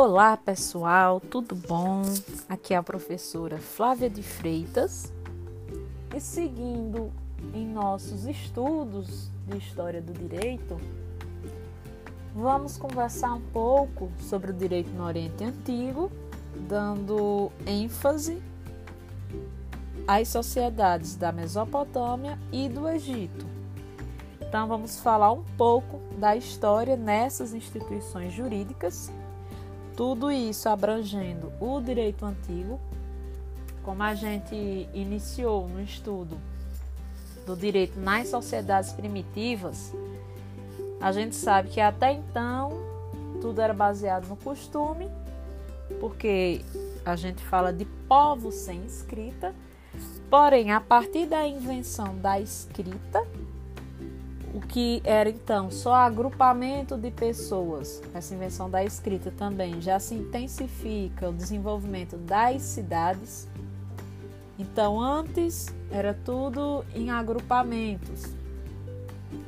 Olá pessoal, tudo bom? Aqui é a professora Flávia de Freitas e seguindo em nossos estudos de História do Direito, vamos conversar um pouco sobre o direito no Oriente Antigo, dando ênfase às sociedades da Mesopotâmia e do Egito. Então, vamos falar um pouco da história nessas instituições jurídicas tudo isso abrangendo o direito antigo, como a gente iniciou no estudo do direito nas sociedades primitivas, a gente sabe que até então tudo era baseado no costume, porque a gente fala de povos sem escrita, porém, a partir da invenção da escrita, que era então só agrupamento de pessoas, essa invenção da escrita também. Já se intensifica o desenvolvimento das cidades. Então, antes era tudo em agrupamentos,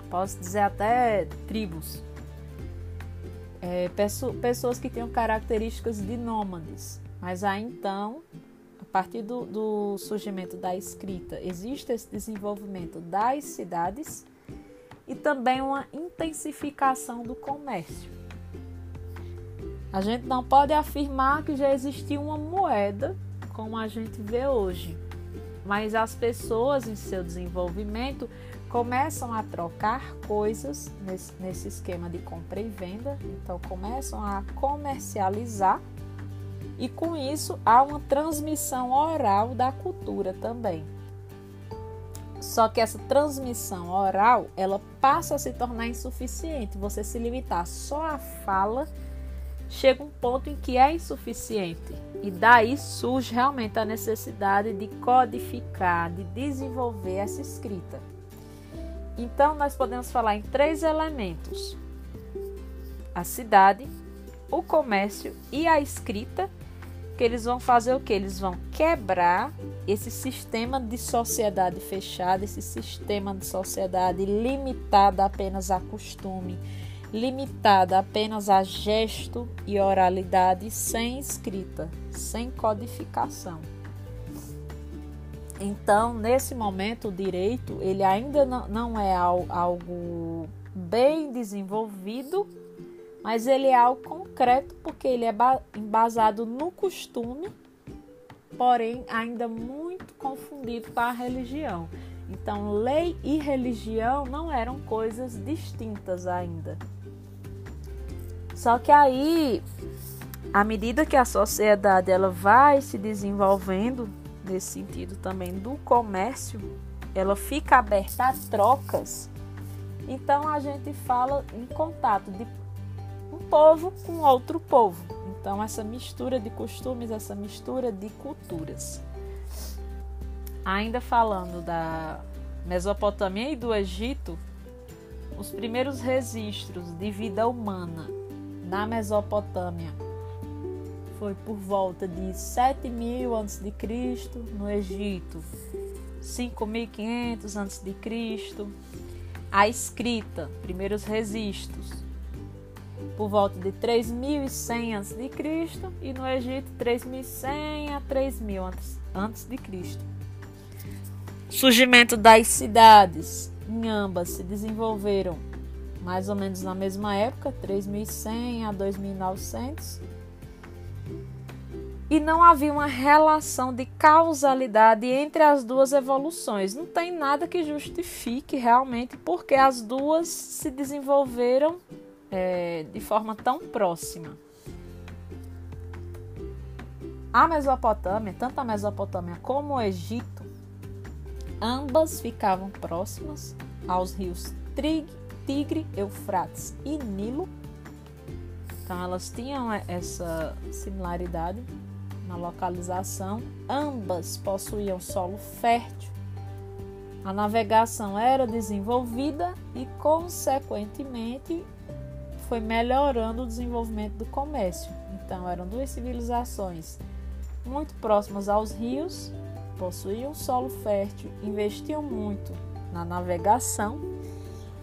posso dizer até tribos, é, pessoas que tinham características de nômades, mas aí então, a partir do, do surgimento da escrita, existe esse desenvolvimento das cidades e também uma intensificação do comércio. A gente não pode afirmar que já existia uma moeda como a gente vê hoje, mas as pessoas em seu desenvolvimento começam a trocar coisas nesse, nesse esquema de compra e venda, então começam a comercializar e com isso há uma transmissão oral da cultura também. Só que essa transmissão oral, ela passa a se tornar insuficiente. Você se limitar só à fala, chega um ponto em que é insuficiente. E daí surge realmente a necessidade de codificar, de desenvolver essa escrita. Então, nós podemos falar em três elementos: a cidade, o comércio e a escrita que eles vão fazer o que? Eles vão quebrar esse sistema de sociedade fechada, esse sistema de sociedade limitada apenas a costume, limitada apenas a gesto e oralidade, sem escrita, sem codificação. Então, nesse momento, o direito ele ainda não é algo bem desenvolvido mas ele é algo concreto porque ele é embasado no costume, porém ainda muito confundido com a religião. Então, lei e religião não eram coisas distintas ainda. Só que aí, à medida que a sociedade ela vai se desenvolvendo nesse sentido também do comércio, ela fica aberta a trocas. Então a gente fala em contato de um povo com outro povo. Então, essa mistura de costumes, essa mistura de culturas. Ainda falando da Mesopotâmia e do Egito, os primeiros registros de vida humana na Mesopotâmia foi por volta de 7000 a.C., no Egito 5500 a.C. A escrita, primeiros registros por volta de 3100 a.C. e no Egito 3100 a 3000 a.C. Surgimento das cidades em ambas se desenvolveram mais ou menos na mesma época, 3100 a 2900. E não havia uma relação de causalidade entre as duas evoluções. Não tem nada que justifique realmente porque as duas se desenvolveram é, de forma tão próxima. A Mesopotâmia, tanto a Mesopotâmia como o Egito, ambas ficavam próximas aos rios Tigre, Eufrates e Nilo. Então elas tinham essa similaridade na localização. Ambas possuíam solo fértil. A navegação era desenvolvida e, consequentemente, foi melhorando o desenvolvimento do comércio. Então, eram duas civilizações muito próximas aos rios, possuíam solo fértil, investiam muito na navegação,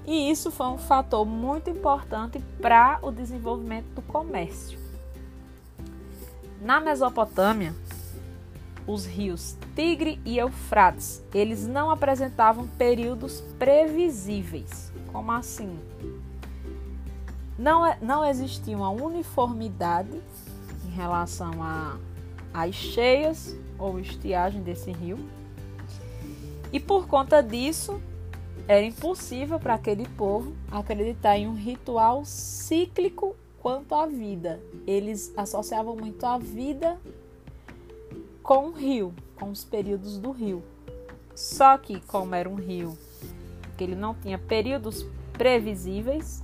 e isso foi um fator muito importante para o desenvolvimento do comércio. Na Mesopotâmia, os rios Tigre e Eufrates, eles não apresentavam períodos previsíveis. Como assim? Não, é, não existia uma uniformidade em relação às cheias ou estiagem desse rio. E por conta disso, era impossível para aquele povo acreditar em um ritual cíclico quanto à vida. Eles associavam muito a vida com o rio, com os períodos do rio. Só que, como era um rio que ele não tinha períodos previsíveis,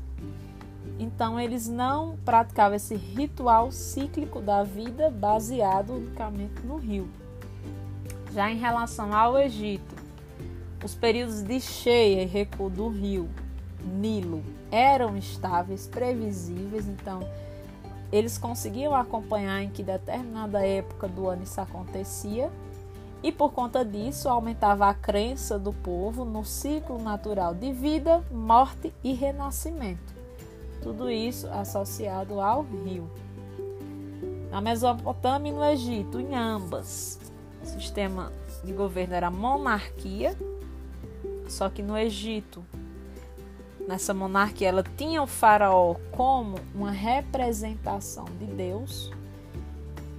então eles não praticavam esse ritual cíclico da vida baseado unicamente no rio. Já em relação ao Egito, os períodos de cheia e recuo do rio Nilo eram estáveis, previsíveis, então eles conseguiam acompanhar em que determinada época do ano isso acontecia, e por conta disso aumentava a crença do povo no ciclo natural de vida, morte e renascimento. Tudo isso associado ao rio. Na Mesopotâmia e no Egito, em ambas, o sistema de governo era monarquia, só que no Egito nessa monarquia, ela tinha o faraó como uma representação de Deus.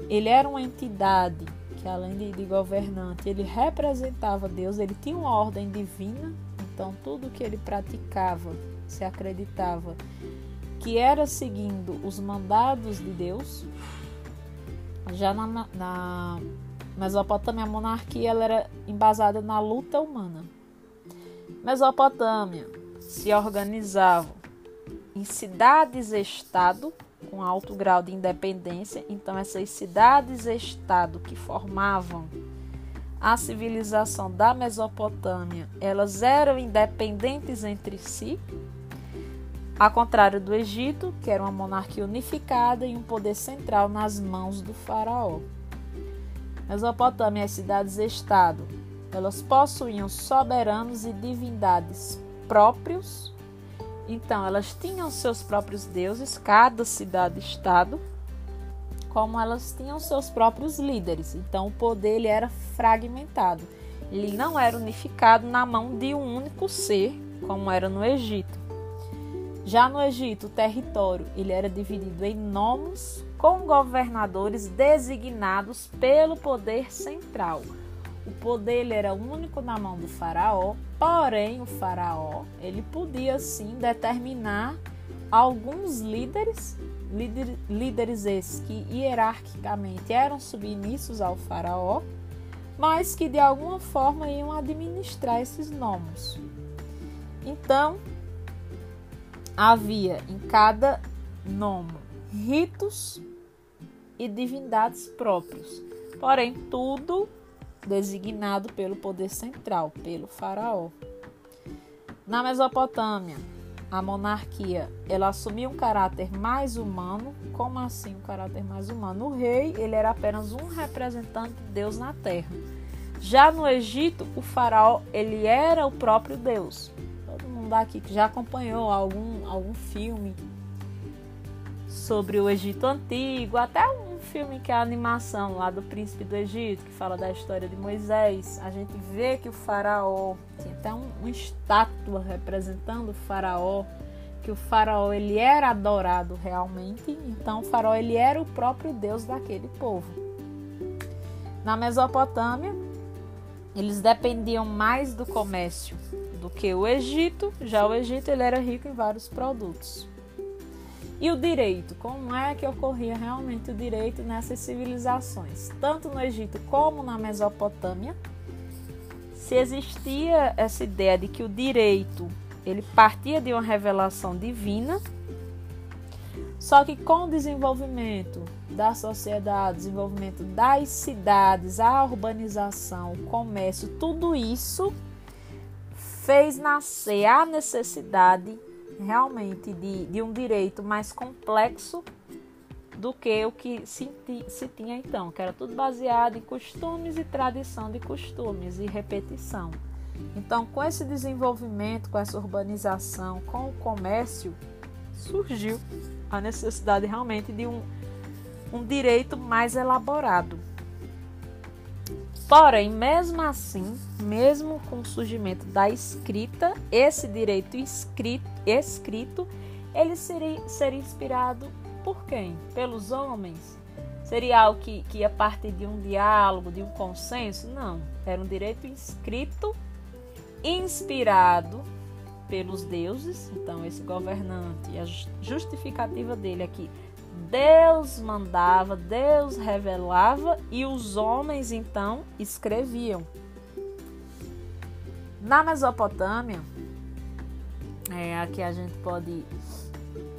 Ele era uma entidade que, além de, de governante, ele representava Deus, ele tinha uma ordem divina, então tudo que ele praticava se acreditava que era seguindo os mandados de Deus. Já na, na Mesopotâmia, a monarquia ela era embasada na luta humana. Mesopotâmia, se organizavam em cidades-estado com alto grau de independência. Então, essas cidades-estado que formavam a civilização da Mesopotâmia, elas eram independentes entre si, ao contrário do Egito, que era uma monarquia unificada e um poder central nas mãos do faraó. Mesopotâmia e as cidades-estado, elas possuíam soberanos e divindades próprios. Então, elas tinham seus próprios deuses, cada cidade-estado, como elas tinham seus próprios líderes. Então, o poder ele era fragmentado. Ele não era unificado na mão de um único ser, como era no Egito. Já no Egito, o território ele era dividido em nomos com governadores designados pelo poder central. O poder ele era único na mão do faraó, porém o faraó ele podia sim determinar alguns líderes, líder, líderes esses que hierarquicamente eram submissos ao faraó, mas que de alguma forma iam administrar esses nomos. Então, havia em cada nomo ritos e divindades próprios, porém tudo designado pelo poder central, pelo faraó. Na Mesopotâmia, a monarquia ela assumia um caráter mais humano. Como assim um caráter mais humano? O rei ele era apenas um representante de Deus na terra. Já no Egito, o faraó ele era o próprio Deus. Mundo aqui que já acompanhou algum, algum filme sobre o Egito Antigo, até um filme que é a animação lá do Príncipe do Egito, que fala da história de Moisés, a gente vê que o faraó tinha até um, uma estátua representando o faraó, que o faraó ele era adorado realmente, então o faraó ele era o próprio Deus daquele povo. Na Mesopotâmia, eles dependiam mais do comércio do que o Egito, já o Egito ele era rico em vários produtos. E o direito? Como é que ocorria realmente o direito nessas civilizações? Tanto no Egito como na Mesopotâmia, se existia essa ideia de que o direito ele partia de uma revelação divina, só que com o desenvolvimento da sociedade, desenvolvimento das cidades, a urbanização, o comércio, tudo isso fez nascer a necessidade realmente de, de um direito mais complexo do que o que se, se tinha então, que era tudo baseado em costumes e tradição de costumes e repetição. Então, com esse desenvolvimento, com essa urbanização, com o comércio, surgiu a necessidade realmente de um, um direito mais elaborado. Porém, mesmo assim, mesmo com o surgimento da escrita, esse direito escrito, escrito ele seria, seria inspirado por quem? Pelos homens? Seria algo que, que ia partir de um diálogo, de um consenso? Não. Era um direito escrito, inspirado pelos deuses. Então, esse governante, a justificativa dele aqui, Deus mandava, Deus revelava e os homens então escreviam. Na Mesopotâmia, é, aqui a gente pode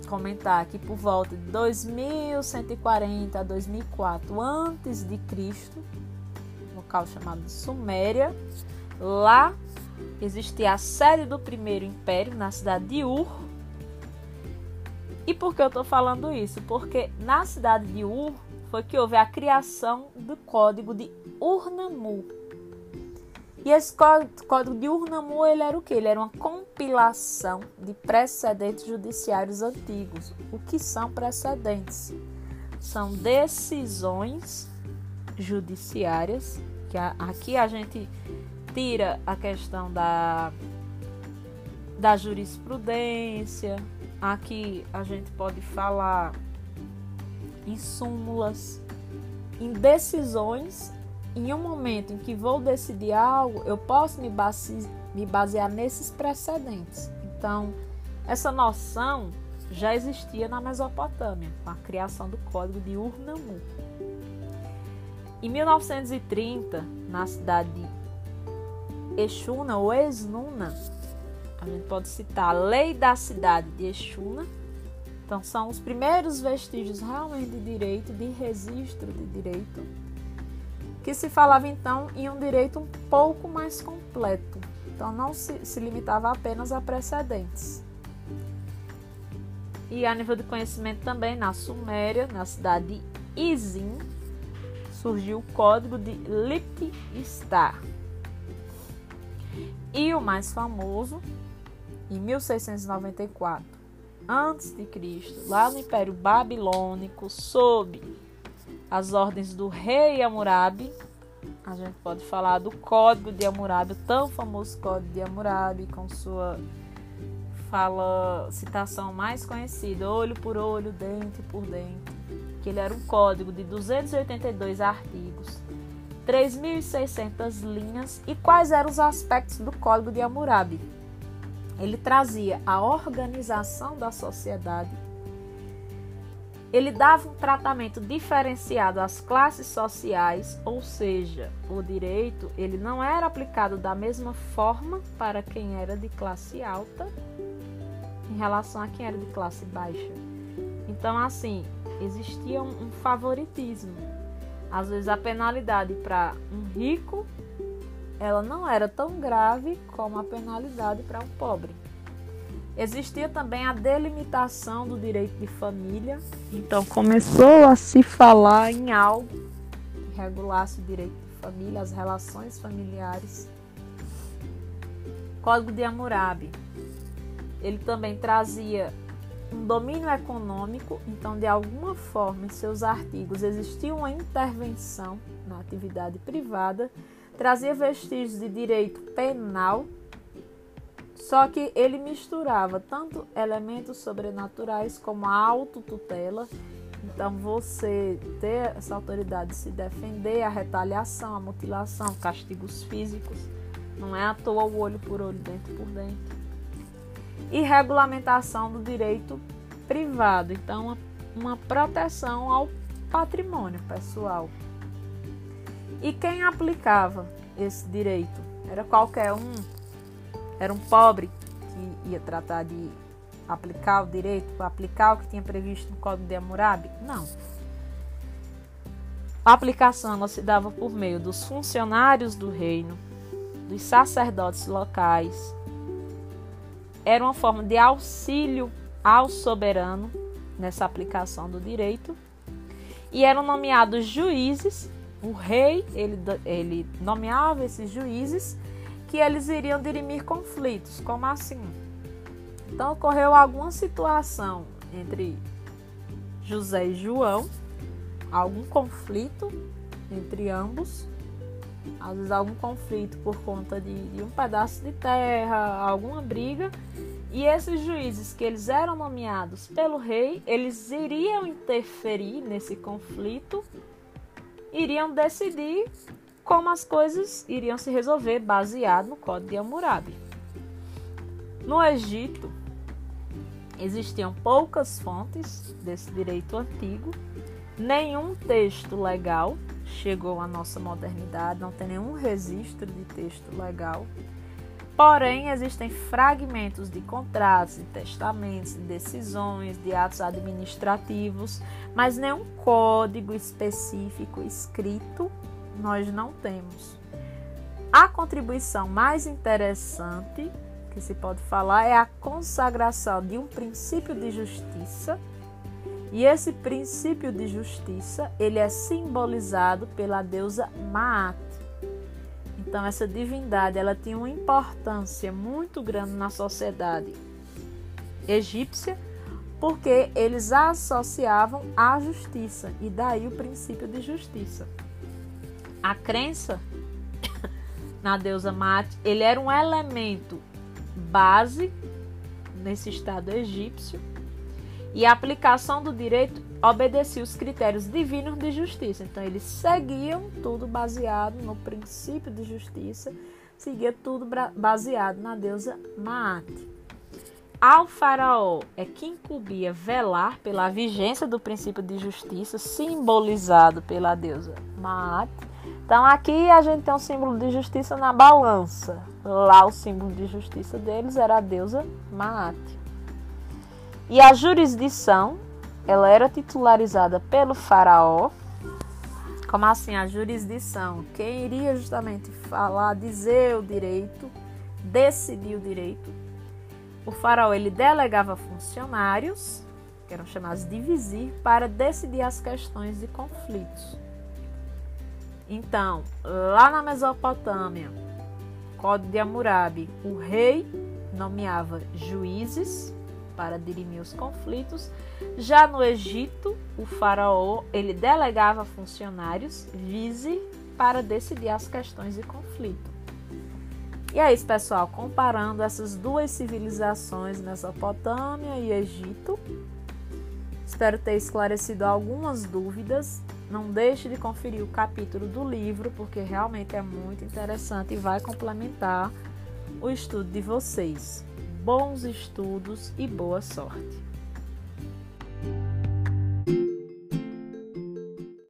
comentar que por volta de 2140 a 2004 antes de Cristo, local chamado Suméria, lá existia a sede do primeiro império na cidade de Ur. E por que eu estou falando isso? Porque na cidade de Ur foi que houve a criação do código de Urnamu, e esse código de Urnamu, ele era o que? Ele era uma compilação de precedentes judiciários antigos. O que são precedentes? São decisões judiciárias, que aqui a gente tira a questão da, da jurisprudência, aqui a gente pode falar em súmulas, em decisões em um momento em que vou decidir algo, eu posso me, base, me basear nesses precedentes. Então, essa noção já existia na Mesopotâmia, com a criação do Código de Urnamu. Em 1930, na cidade de Exuna ou Esnuna, a gente pode citar a Lei da Cidade de Exuna. Então, são os primeiros vestígios realmente de direito, de registro de direito que se falava então em um direito um pouco mais completo, então não se, se limitava apenas a precedentes. E a nível de conhecimento também, na Suméria, na cidade de Izin, surgiu o código de Lipti-Star. E o mais famoso, em 1694 a.C., lá no Império Babilônico, sob as ordens do rei Hammurabi. A gente pode falar do Código de Hammurabi, o tão famoso Código de Hammurabi, com sua fala, citação mais conhecida, olho por olho, dente por dente, que ele era um código de 282 artigos, 3.600 linhas. E quais eram os aspectos do Código de Hammurabi? Ele trazia a organização da sociedade ele dava um tratamento diferenciado às classes sociais, ou seja, o direito ele não era aplicado da mesma forma para quem era de classe alta em relação a quem era de classe baixa. Então, assim, existia um, um favoritismo. Às vezes a penalidade para um rico ela não era tão grave como a penalidade para um pobre. Existia também a delimitação do direito de família, então começou a se falar em algo que regulasse o direito de família, as relações familiares. Código de Hammurabi. Ele também trazia um domínio econômico, então de alguma forma em seus artigos existia uma intervenção na atividade privada, trazia vestígios de direito penal só que ele misturava tanto elementos sobrenaturais como a autotutela. Então, você ter essa autoridade de se defender, a retaliação, a mutilação, castigos físicos. Não é à toa o olho por olho, dente por dente. E regulamentação do direito privado. Então, uma proteção ao patrimônio pessoal. E quem aplicava esse direito? Era qualquer um era um pobre que ia tratar de aplicar o direito, aplicar o que tinha previsto no Código de Hammurabi? Não. A aplicação se dava por meio dos funcionários do reino, dos sacerdotes locais. Era uma forma de auxílio ao soberano nessa aplicação do direito. E eram nomeados juízes. O rei ele, ele nomeava esses juízes que eles iriam dirimir conflitos. Como assim? Então ocorreu alguma situação entre José e João, algum conflito entre ambos, às vezes algum conflito por conta de, de um pedaço de terra, alguma briga, e esses juízes que eles eram nomeados pelo rei, eles iriam interferir nesse conflito, iriam decidir como as coisas iriam se resolver baseado no Código de Hammurabi. No Egito, existiam poucas fontes desse direito antigo, nenhum texto legal chegou à nossa modernidade, não tem nenhum registro de texto legal. Porém, existem fragmentos de contratos, de testamentos, de decisões, de atos administrativos, mas nenhum código específico escrito nós não temos. A contribuição mais interessante que se pode falar é a consagração de um princípio de justiça. E esse princípio de justiça, ele é simbolizado pela deusa Maat, então essa divindade, ela tinha uma importância muito grande na sociedade egípcia, porque eles a associavam à justiça e daí o princípio de justiça. A crença na deusa Mate, ele era um elemento base nesse estado egípcio e a aplicação do direito obedecia os critérios divinos de justiça. Então, eles seguiam tudo baseado no princípio de justiça, seguia tudo baseado na deusa Maat. Ao faraó é que incumbia velar pela vigência do princípio de justiça, simbolizado pela deusa Maat. Então, aqui a gente tem um símbolo de justiça na balança. Lá, o símbolo de justiça deles era a deusa Maat. E a jurisdição, ela era titularizada pelo faraó. Como assim a jurisdição? Quem iria justamente falar, dizer o direito, decidir o direito. O faraó ele delegava funcionários, que eram chamados de vizir, para decidir as questões de conflitos. Então, lá na Mesopotâmia, Código de Hammurabi, o rei nomeava juízes para dirimir os conflitos. Já no Egito, o faraó ele delegava funcionários vize para decidir as questões de conflito. E é isso, pessoal, comparando essas duas civilizações, Mesopotâmia e Egito. Espero ter esclarecido algumas dúvidas. Não deixe de conferir o capítulo do livro, porque realmente é muito interessante e vai complementar o estudo de vocês bons estudos e boa sorte.